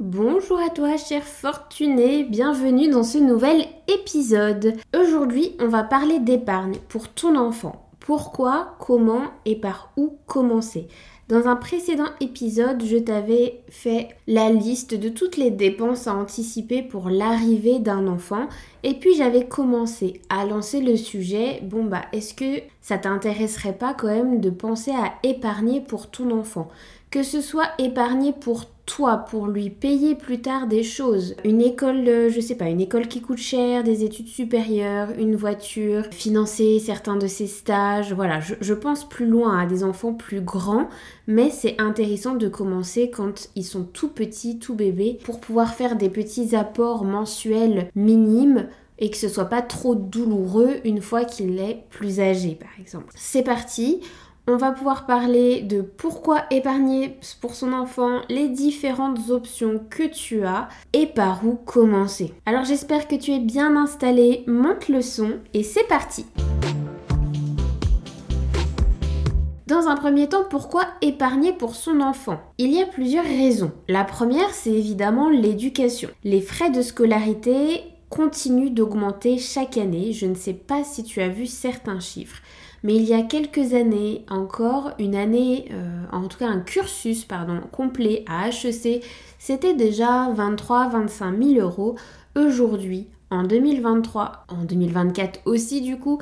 Bonjour à toi, cher fortuné, bienvenue dans ce nouvel épisode. Aujourd'hui, on va parler d'épargne pour ton enfant. Pourquoi, comment et par où commencer? Dans un précédent épisode, je t'avais fait la liste de toutes les dépenses à anticiper pour l'arrivée d'un enfant. Et puis j'avais commencé à lancer le sujet, bon bah est-ce que ça t'intéresserait pas quand même de penser à épargner pour ton enfant? Que ce soit épargner pour toi pour lui payer plus tard des choses, une école, euh, je sais pas, une école qui coûte cher, des études supérieures, une voiture, financer certains de ses stages, voilà, je, pense plus loin à des enfants plus grands, mais c'est intéressant de commencer quand ils sont tout petits, tout bébés, pour pouvoir faire des petits apports mensuels minimes et que ce soit pas trop douloureux une fois qu'il est plus âgé par exemple. C'est parti, on va pouvoir parler de pourquoi épargner pour son enfant, les différentes options que tu as et par où commencer. Alors j'espère que tu es bien installé, monte le son et c'est parti Dans un premier temps, pourquoi épargner pour son enfant? Il y a plusieurs raisons. La première, c'est évidemment l'éducation. Les frais de scolarité continuent d'augmenter chaque année. Je ne sais pas si tu as vu certains chiffres. Mais il y a quelques années encore, une année, euh, en tout cas un cursus pardon, complet à HEC, c'était déjà 23-25 000 euros. Aujourd'hui, en 2023, en 2024 aussi du coup,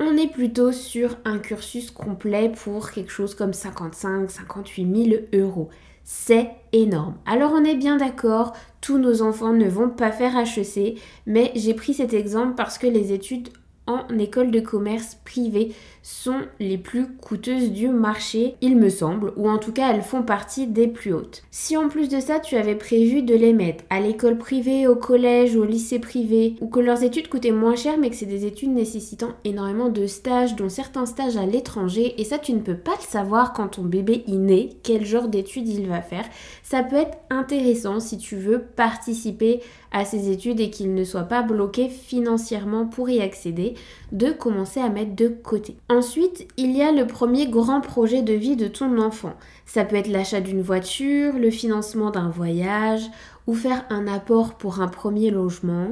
on est plutôt sur un cursus complet pour quelque chose comme 55-58 000 euros. C'est énorme. Alors on est bien d'accord, tous nos enfants ne vont pas faire HEC, mais j'ai pris cet exemple parce que les études en école de commerce privée sont les plus coûteuses du marché, il me semble, ou en tout cas elles font partie des plus hautes. Si en plus de ça tu avais prévu de les mettre à l'école privée, au collège, au lycée privé, ou que leurs études coûtaient moins cher mais que c'est des études nécessitant énormément de stages, dont certains stages à l'étranger, et ça tu ne peux pas le savoir quand ton bébé est né, quel genre d'études il va faire, ça peut être intéressant si tu veux participer à ces études et qu'il ne soit pas bloqué financièrement pour y accéder, de commencer à mettre de côté. Ensuite, il y a le premier grand projet de vie de ton enfant. Ça peut être l'achat d'une voiture, le financement d'un voyage ou faire un apport pour un premier logement.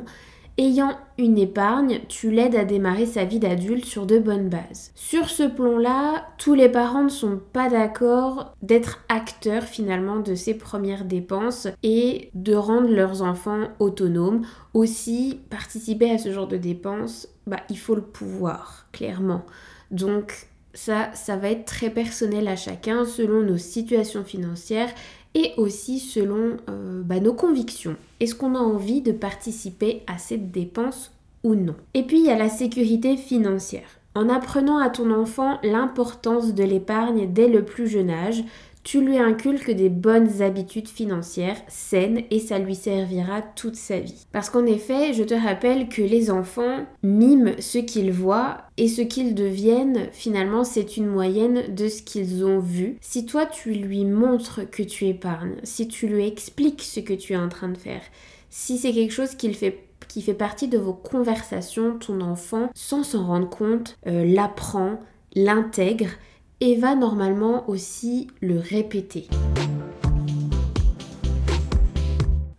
Ayant une épargne, tu l'aides à démarrer sa vie d'adulte sur de bonnes bases. Sur ce plan-là, tous les parents ne sont pas d'accord d'être acteurs finalement de ces premières dépenses et de rendre leurs enfants autonomes. Aussi, participer à ce genre de dépenses, bah, il faut le pouvoir, clairement. Donc ça, ça va être très personnel à chacun selon nos situations financières et aussi selon euh, bah, nos convictions. Est-ce qu'on a envie de participer à cette dépense ou non? Et puis il y a la sécurité financière. En apprenant à ton enfant l'importance de l'épargne dès le plus jeune âge, tu lui inculques des bonnes habitudes financières saines et ça lui servira toute sa vie. Parce qu'en effet, je te rappelle que les enfants miment ce qu'ils voient et ce qu'ils deviennent, finalement, c'est une moyenne de ce qu'ils ont vu. Si toi, tu lui montres que tu épargnes, si tu lui expliques ce que tu es en train de faire, si c'est quelque chose fait qui fait partie de vos conversations, ton enfant, sans s'en rendre compte, euh, l'apprend, l'intègre et va normalement aussi le répéter.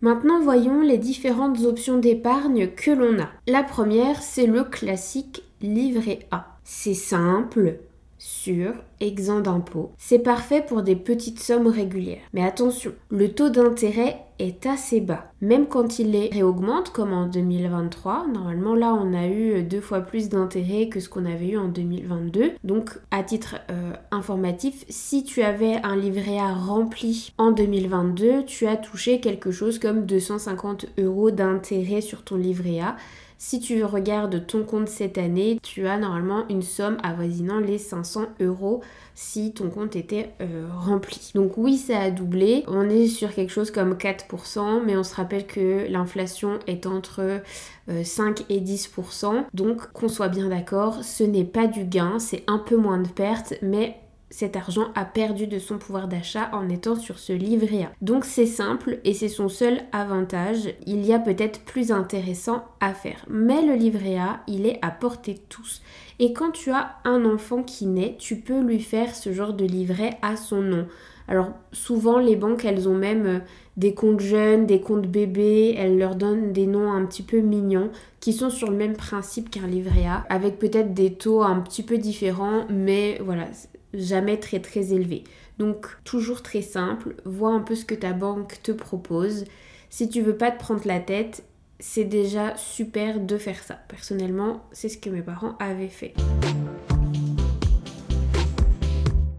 Maintenant, voyons les différentes options d'épargne que l'on a. La première, c'est le classique livret A. C'est simple, sûr, exempt d'impôt. C'est parfait pour des petites sommes régulières. Mais attention, le taux d'intérêt est assez bas. Même quand il les réaugmente, comme en 2023, normalement là on a eu deux fois plus d'intérêt que ce qu'on avait eu en 2022. Donc à titre euh, informatif, si tu avais un livret A rempli en 2022, tu as touché quelque chose comme 250 euros d'intérêt sur ton livret A Si tu regardes ton compte cette année, tu as normalement une somme avoisinant les 500 euros si ton compte était euh, rempli. Donc oui, ça a doublé. On est sur quelque chose comme 4%, mais on se rappelle que l'inflation est entre 5 euh, et 10%. Donc qu'on soit bien d'accord, ce n'est pas du gain, c'est un peu moins de pertes, mais cet argent a perdu de son pouvoir d'achat en étant sur ce livret A. Donc c'est simple et c'est son seul avantage. Il y a peut-être plus intéressant à faire. Mais le livret A, il est à portée de tous. Et quand tu as un enfant qui naît, tu peux lui faire ce genre de livret à son nom. Alors souvent les banques elles ont même euh, des comptes jeunes, des comptes bébés, elles leur donnent des noms un petit peu mignons qui sont sur le même principe qu'un livret A avec peut-être des taux un petit peu différents mais voilà jamais très très élevé. Donc toujours très simple, vois un peu ce que ta banque te propose. Si tu veux pas te prendre la tête, c'est déjà super de faire ça. Personnellement, c'est ce que mes parents avaient fait.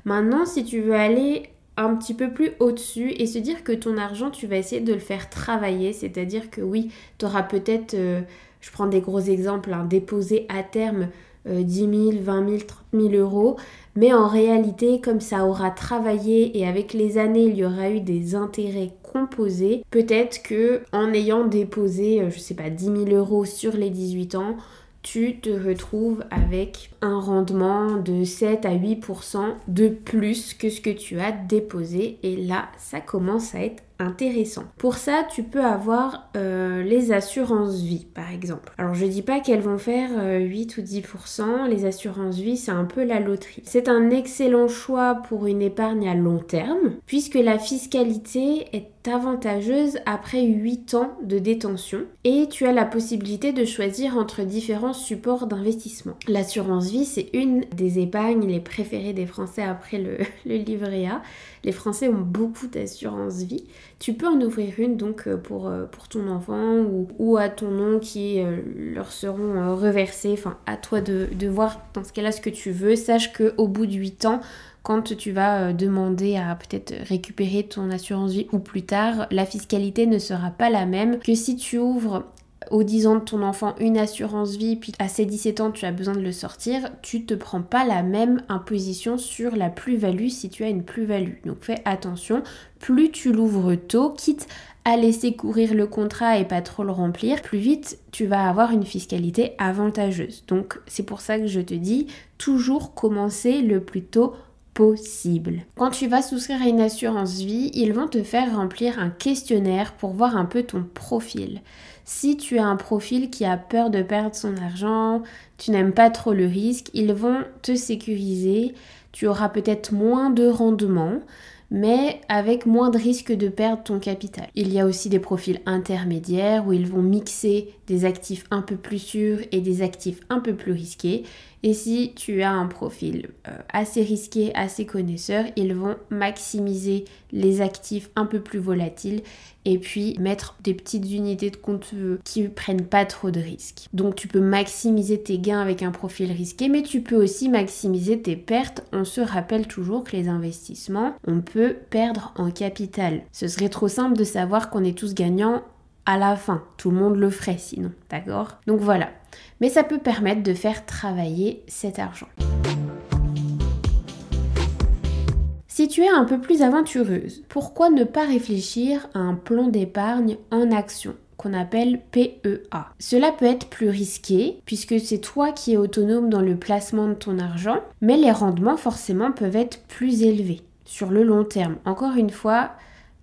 Maintenant, si tu veux aller un petit peu plus au-dessus et se dire que ton argent, tu vas essayer de le faire travailler, c'est-à-dire que oui, tu auras peut-être, euh, je prends des gros exemples, hein, déposé à terme 10 000, 20 000, 30 000 euros. Mais en réalité, comme ça aura travaillé et avec les années, il y aura eu des intérêts composés, peut-être que en ayant déposé, euh, je sais pas, 10 000 euros sur les 18 ans, tu te retrouves avec un rendement de 7 à 8% de plus que ce que tu as déposé. Et là, ça commence à être intéressant. Pour ça, tu peux avoir euh, les assurances vie, par exemple. Alors, je dis pas qu'elles vont faire 8 euh, ou 10%. Les assurances vie, c'est un peu la loterie. C'est un excellent choix pour une épargne à long terme, puisque la fiscalité est avantageuse après 8 ans de détention et tu as la possibilité de choisir entre différents supports d'investissement. L'assurance vie, c'est une des épargnes les préférées des Français après le, le livret A. Les Français ont beaucoup d'assurance vie. Tu peux en ouvrir une donc euh, pour, euh, pour ton enfant ou, ou à ton nom qui euh, leur seront reversés. Enfin, à toi de, de voir dans ce cas-là ce que tu veux. Sache qu'au bout de 8 ans, quand tu vas demander à peut-être récupérer ton assurance vie ou plus tard, la fiscalité ne sera pas la même que si tu ouvres aux 10 ans de ton enfant une assurance vie, puis à ses 17 ans tu as besoin de le sortir, tu te prends pas la même imposition sur la plus-value si tu as une plus-value. Donc fais attention, plus tu l'ouvres tôt, quitte à laisser courir le contrat et pas trop le remplir, plus vite tu vas avoir une fiscalité avantageuse. Donc c'est pour ça que je te dis toujours commencer le plus tôt possible. Quand tu vas souscrire à une assurance vie, ils vont te faire remplir un questionnaire pour voir un peu ton profil. Si tu as un profil qui a peur de perdre son argent, tu n'aimes pas trop le risque, ils vont te sécuriser, tu auras peut-être moins de rendement, mais avec moins de risque de perdre ton capital. Il y a aussi des profils intermédiaires où ils vont mixer des actifs un peu plus sûrs et des actifs un peu plus risqués. Et si tu as un profil euh, assez risqué, assez connaisseur, ils vont maximiser les actifs un peu plus volatiles et puis mettre des petites unités de compte qui prennent pas trop de risques. Donc tu peux maximiser tes gains avec un profil risqué, mais tu peux aussi maximiser tes pertes. On se rappelle toujours que les investissements, on peut perdre en capital. Ce serait trop simple de savoir qu'on est tous gagnants à la fin. Tout le monde le ferait sinon, d'accord? Donc voilà. Mais ça peut permettre de faire travailler cet argent. Si tu es un peu plus aventureuse, pourquoi ne pas réfléchir à un plan d'épargne en action qu'on appelle PEA. Cela peut être plus risqué puisque c'est toi qui es autonome dans le placement de ton argent, mais les rendements forcément peuvent être plus élevés sur le long terme. Encore une fois,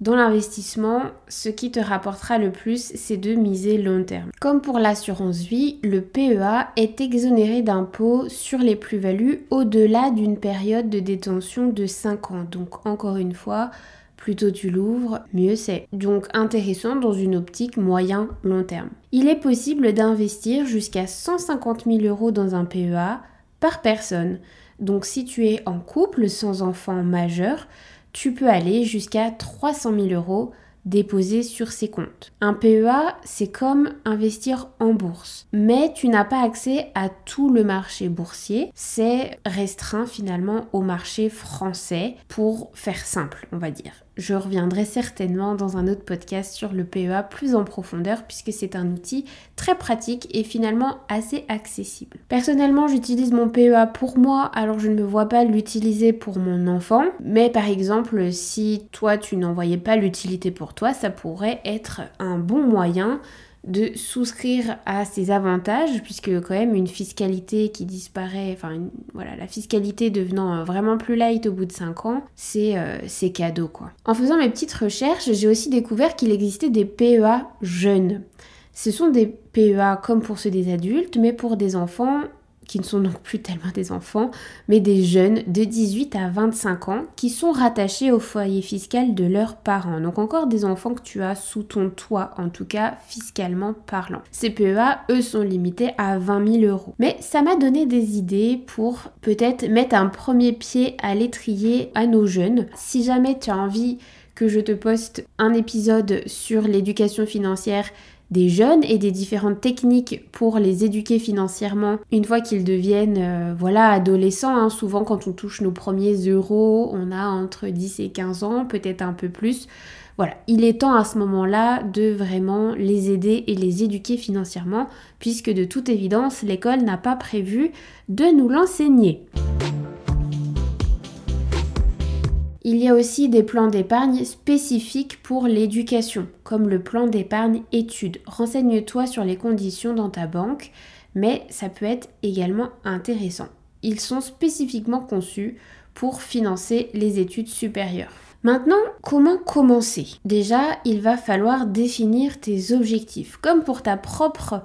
dans l'investissement, ce qui te rapportera le plus, c'est de miser long terme. Comme pour l'assurance vie, le PEA est exonéré d'impôts sur les plus-values au-delà d'une période de détention de 5 ans. Donc encore une fois, plus tôt tu l'ouvres, mieux c'est. Donc intéressant dans une optique moyen-long terme. Il est possible d'investir jusqu'à 150 000 euros dans un PEA par personne. Donc si tu es en couple sans enfant majeur, tu peux aller jusqu'à 300 000 euros déposés sur ces comptes. Un PEA, c'est comme investir en bourse, mais tu n'as pas accès à tout le marché boursier, c'est restreint finalement au marché français pour faire simple, on va dire. Je reviendrai certainement dans un autre podcast sur le PEA plus en profondeur puisque c'est un outil très pratique et finalement assez accessible. Personnellement, j'utilise mon PEA pour moi, alors je ne me vois pas l'utiliser pour mon enfant, mais par exemple, si toi tu n'en voyais pas l'utilité pour toi, ça pourrait être un bon moyen de souscrire à ces avantages, puisque quand même une fiscalité qui disparaît, enfin voilà, la fiscalité devenant euh, vraiment plus light au bout de 5 ans, euh, c'est cadeau quoi. En faisant mes petites recherches, j'ai aussi découvert qu'il existait des PEA jeunes. Ce sont des PEA comme pour ceux des adultes, mais pour des enfants qui ne sont donc plus tellement des enfants, mais des jeunes de 18 à 25 ans qui sont rattachés au foyer fiscal de leurs parents. Donc encore des enfants que tu as sous ton toit, en tout cas fiscalement parlant. Ces PEA, eux, sont limités à 20 000 euros. Mais ça m'a donné des idées pour peut-être mettre un premier pied à l'étrier à nos jeunes. Si jamais tu as envie que je te poste un épisode sur l'éducation financière des jeunes et des différentes techniques pour les éduquer financièrement une fois qu'ils deviennent euh, voilà adolescents. Hein. Souvent quand on touche nos premiers euros, on a entre 10 et 15 ans, peut-être un peu plus. Voilà, il est temps à ce moment-là de vraiment les aider et les éduquer financièrement, puisque de toute évidence, l'école n'a pas prévu de nous l'enseigner. Il y a aussi des plans d'épargne spécifiques pour l'éducation, comme le plan d'épargne études. Renseigne-toi sur les conditions dans ta banque, mais ça peut être également intéressant. Ils sont spécifiquement conçus pour financer les études supérieures. Maintenant, comment commencer? Déjà, il va falloir définir tes objectifs. Comme pour ta propre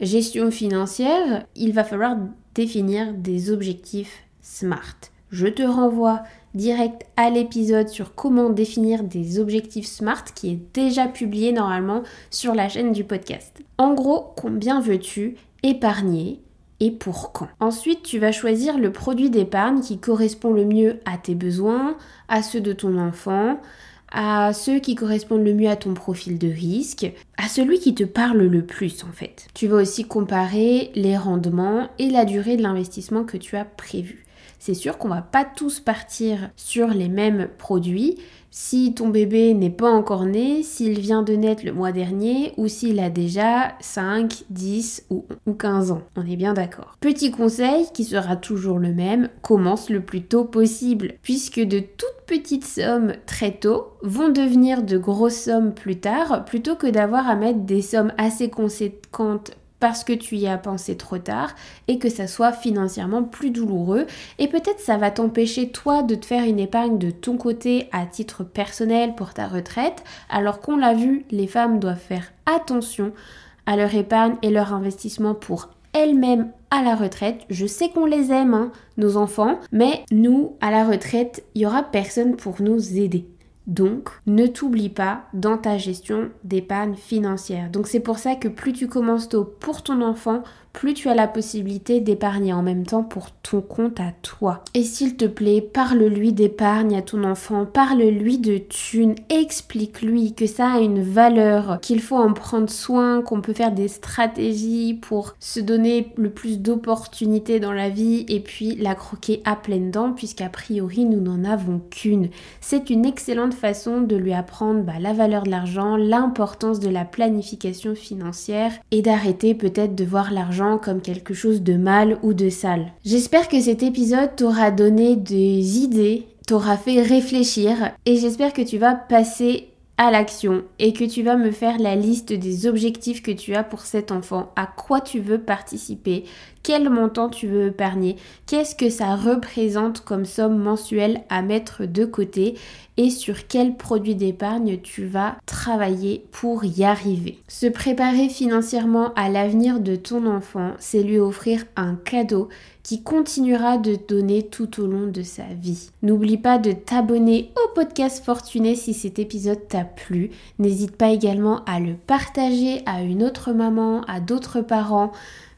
gestion financière, il va falloir définir des objectifs SMART. Je te renvoie direct à l'épisode sur comment définir des objectifs SMART qui est déjà publié normalement sur la chaîne du podcast. En gros, combien veux-tu épargner et pour quand? Ensuite, tu vas choisir le produit d'épargne qui correspond le mieux à tes besoins, à ceux de ton enfant, à ceux qui correspondent le mieux à ton profil de risque, à celui qui te parle le plus en fait. Tu vas aussi comparer les rendements et la durée de l'investissement que tu as prévu c'est sûr qu'on va pas tous partir sur les mêmes produits. Si ton bébé n'est pas encore né, s'il vient de naître le mois dernier ou s'il a déjà 5, 10 ou, 15 ans. On est bien d'accord. Petit conseil qui sera toujours le même, commence le plus tôt possible puisque de toutes petites sommes très tôt vont devenir de grosses sommes plus tard plutôt que d'avoir à mettre des sommes assez conséquentes parce que tu y as pensé trop tard et que ça soit financièrement plus douloureux. Et peut-être ça va t'empêcher toi de te faire une épargne de ton côté à titre personnel pour ta retraite, alors qu'on l'a vu, les femmes doivent faire attention à leur épargne et leur investissement pour elles-mêmes à la retraite. Je sais qu'on les aime, hein, nos enfants, mais nous, à la retraite, il y aura personne pour nous aider. Donc, ne t'oublie pas dans ta gestion d'épargne financière. Donc, c'est pour ça que plus tu commences tôt pour ton enfant, plus tu as la possibilité d'épargner en même temps pour ton compte à toi. Et s'il te plaît, parle-lui d'épargne à ton enfant, parle-lui de thunes, explique-lui que ça a une valeur, qu'il faut en prendre soin, qu'on peut faire des stratégies pour se donner le plus d'opportunités dans la vie et puis la croquer à pleines dents puisqu'a priori nous n'en avons qu'une. C'est une excellente façon de lui apprendre bah, la valeur de l'argent, l'importance de la planification financière et d'arrêter peut-être de voir l'argent comme quelque chose de mal ou de sale. J'espère que cet épisode t'aura donné des idées, t'aura fait réfléchir et j'espère que tu vas passer à l'action et que tu vas me faire la liste des objectifs que tu as pour cet enfant, à quoi tu veux participer, quel montant tu veux épargner, qu'est-ce que ça représente comme somme mensuelle à mettre de côté et sur quel produit d'épargne tu vas travailler pour y arriver. Se préparer financièrement à l'avenir de ton enfant, c'est lui offrir un cadeau qui continuera de donner tout au long de sa vie. N'oublie pas de t'abonner au podcast Fortuné si cet épisode t'a plu. N'hésite pas également à le partager à une autre maman, à d'autres parents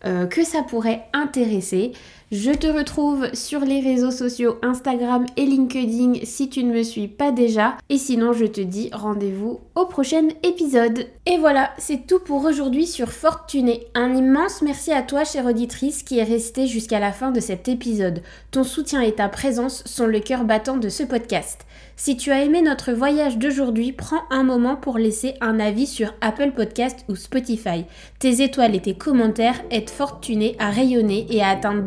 euh, que ça pourrait intéresser. Je te retrouve sur les réseaux sociaux Instagram et LinkedIn si tu ne me suis pas déjà. Et sinon, je te dis rendez-vous au prochain épisode. Et voilà, c'est tout pour aujourd'hui sur Fortuné. Un immense merci à toi, chère auditrice, qui est restée jusqu'à la fin de cet épisode. Ton soutien et ta présence sont le cœur battant de ce podcast. Si tu as aimé notre voyage d'aujourd'hui, prends un moment pour laisser un avis sur Apple Podcast ou Spotify. Tes étoiles et tes commentaires aident Fortuné à rayonner et à atteindre